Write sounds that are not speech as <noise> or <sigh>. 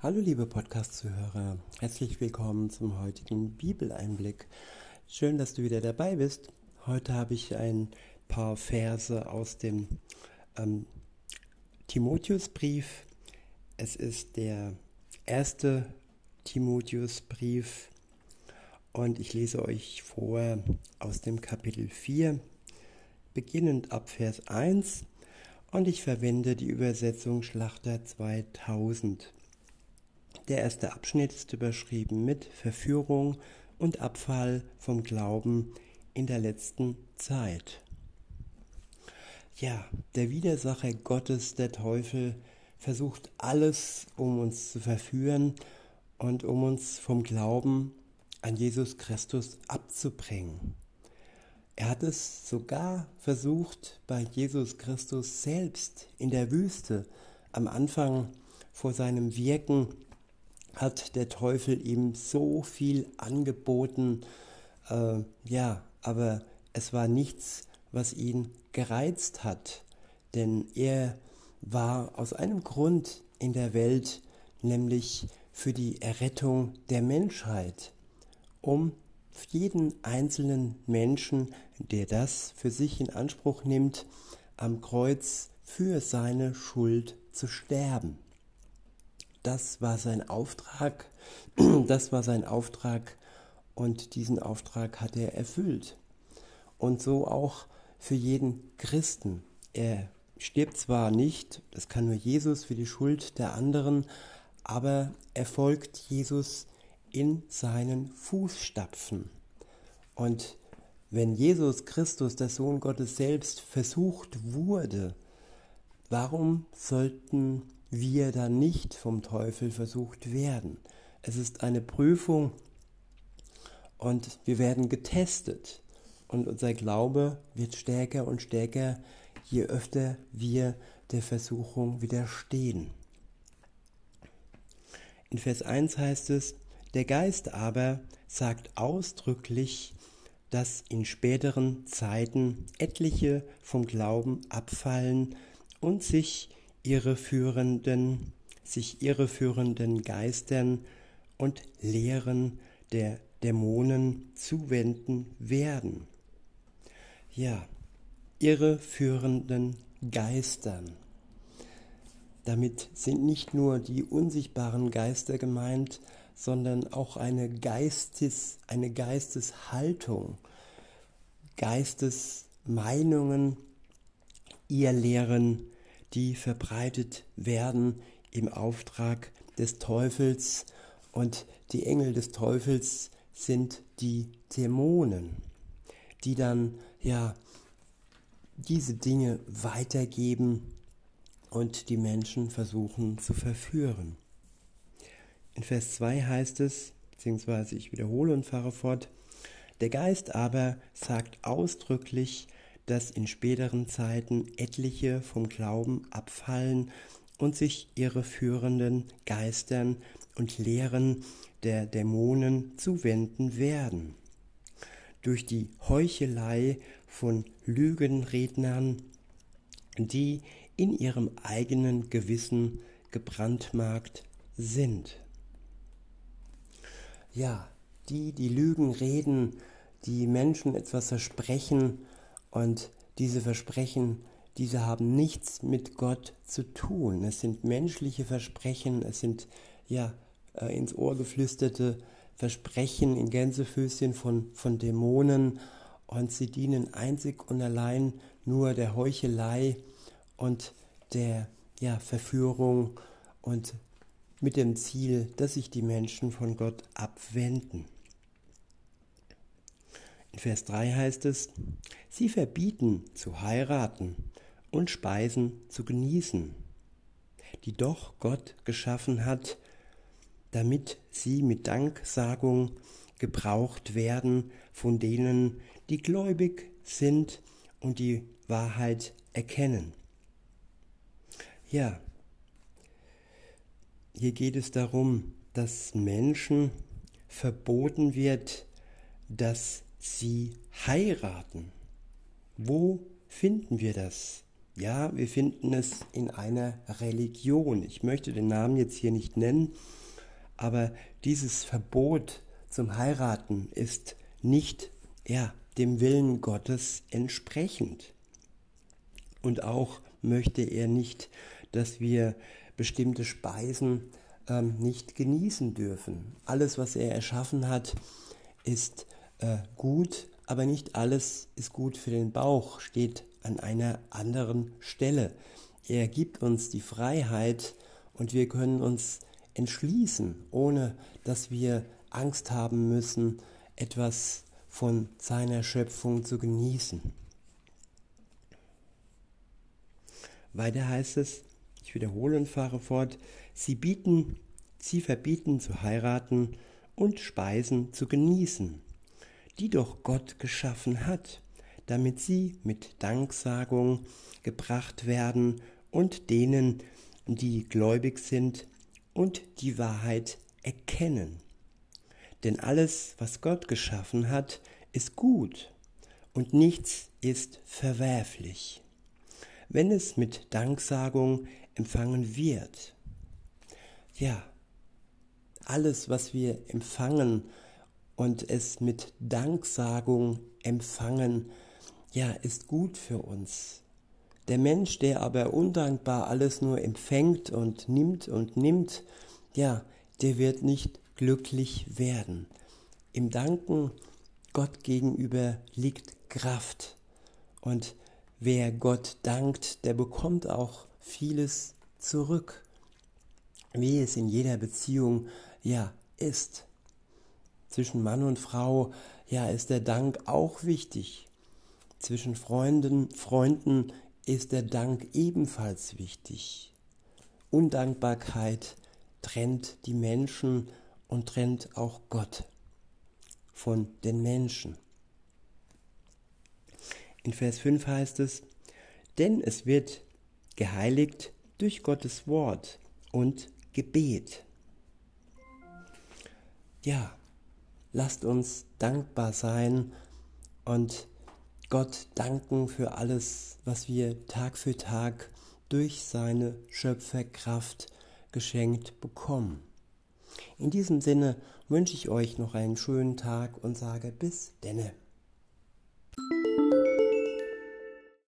Hallo liebe Podcast-Zuhörer, herzlich willkommen zum heutigen Bibeleinblick. Schön, dass du wieder dabei bist. Heute habe ich ein paar Verse aus dem ähm, Timotheusbrief. Es ist der erste Timotheusbrief und ich lese euch vor aus dem Kapitel 4, beginnend ab Vers 1 und ich verwende die Übersetzung Schlachter 2000. Der erste Abschnitt ist überschrieben mit Verführung und Abfall vom Glauben in der letzten Zeit. Ja, der Widersacher Gottes, der Teufel, versucht alles, um uns zu verführen und um uns vom Glauben an Jesus Christus abzubringen. Er hat es sogar versucht bei Jesus Christus selbst in der Wüste am Anfang vor seinem Wirken hat der Teufel ihm so viel angeboten, äh, ja, aber es war nichts, was ihn gereizt hat, denn er war aus einem Grund in der Welt, nämlich für die Errettung der Menschheit, um jeden einzelnen Menschen, der das für sich in Anspruch nimmt, am Kreuz für seine Schuld zu sterben. Das war sein Auftrag, <clears throat> das war sein Auftrag und diesen Auftrag hat er erfüllt. Und so auch für jeden Christen. Er stirbt zwar nicht, das kann nur Jesus für die Schuld der anderen, aber er folgt Jesus in seinen Fußstapfen. Und wenn Jesus Christus, der Sohn Gottes selbst, versucht wurde, warum sollten wir dann nicht vom Teufel versucht werden. Es ist eine Prüfung und wir werden getestet und unser Glaube wird stärker und stärker, je öfter wir der Versuchung widerstehen. In Vers 1 heißt es, der Geist aber sagt ausdrücklich, dass in späteren Zeiten etliche vom Glauben abfallen und sich irreführenden, sich irreführenden Geistern und Lehren der Dämonen zuwenden werden. Ja, irreführenden Geistern. Damit sind nicht nur die unsichtbaren Geister gemeint, sondern auch eine Geistes, eine Geisteshaltung, Geistesmeinungen, ihr Lehren die verbreitet werden im Auftrag des Teufels und die Engel des Teufels sind die Dämonen, die dann ja diese Dinge weitergeben und die Menschen versuchen zu verführen. In Vers 2 heißt es, beziehungsweise ich wiederhole und fahre fort, der Geist aber sagt ausdrücklich, dass in späteren Zeiten etliche vom Glauben abfallen und sich ihre führenden Geistern und Lehren der Dämonen zuwenden werden. Durch die Heuchelei von Lügenrednern, die in ihrem eigenen Gewissen gebrandmarkt sind. Ja, die, die Lügen reden, die Menschen etwas versprechen und diese Versprechen, diese haben nichts mit Gott zu tun. Es sind menschliche Versprechen, es sind ja äh, ins Ohr geflüsterte Versprechen in Gänsefüßchen von, von Dämonen und sie dienen einzig und allein nur der Heuchelei und der ja, Verführung und mit dem Ziel, dass sich die Menschen von Gott abwenden. In Vers 3 heißt es, sie verbieten zu heiraten und Speisen zu genießen, die doch Gott geschaffen hat, damit sie mit Danksagung gebraucht werden von denen, die gläubig sind und die Wahrheit erkennen. Ja, hier geht es darum, dass Menschen verboten wird, dass sie heiraten. Wo finden wir das? Ja, wir finden es in einer Religion. Ich möchte den Namen jetzt hier nicht nennen, aber dieses Verbot zum Heiraten ist nicht ja, dem Willen Gottes entsprechend. Und auch möchte er nicht, dass wir bestimmte Speisen ähm, nicht genießen dürfen. Alles, was er erschaffen hat, ist äh, gut, aber nicht alles ist gut für den Bauch, steht an einer anderen Stelle. Er gibt uns die Freiheit und wir können uns entschließen, ohne dass wir Angst haben müssen, etwas von seiner Schöpfung zu genießen. Weiter heißt es, ich wiederhole und fahre fort, sie bieten, sie verbieten zu heiraten und Speisen zu genießen, die doch Gott geschaffen hat, damit sie mit Danksagung gebracht werden und denen, die gläubig sind und die Wahrheit erkennen. Denn alles, was Gott geschaffen hat, ist gut und nichts ist verwerflich, wenn es mit Danksagung empfangen wird. Ja, alles, was wir empfangen und es mit Danksagung empfangen, ja, ist gut für uns. Der Mensch, der aber undankbar alles nur empfängt und nimmt und nimmt, ja, der wird nicht glücklich werden. Im Danken Gott gegenüber liegt Kraft. Und wer Gott dankt, der bekommt auch vieles zurück. Wie es in jeder Beziehung ja ist. Zwischen Mann und Frau, ja, ist der Dank auch wichtig. Zwischen Freunden, Freunden ist der Dank ebenfalls wichtig. Undankbarkeit trennt die Menschen und trennt auch Gott von den Menschen. In Vers 5 heißt es, denn es wird geheiligt durch Gottes Wort und Gebet. Ja, lasst uns dankbar sein und Gott danken für alles, was wir Tag für Tag durch seine Schöpferkraft geschenkt bekommen. In diesem Sinne wünsche ich euch noch einen schönen Tag und sage bis denne.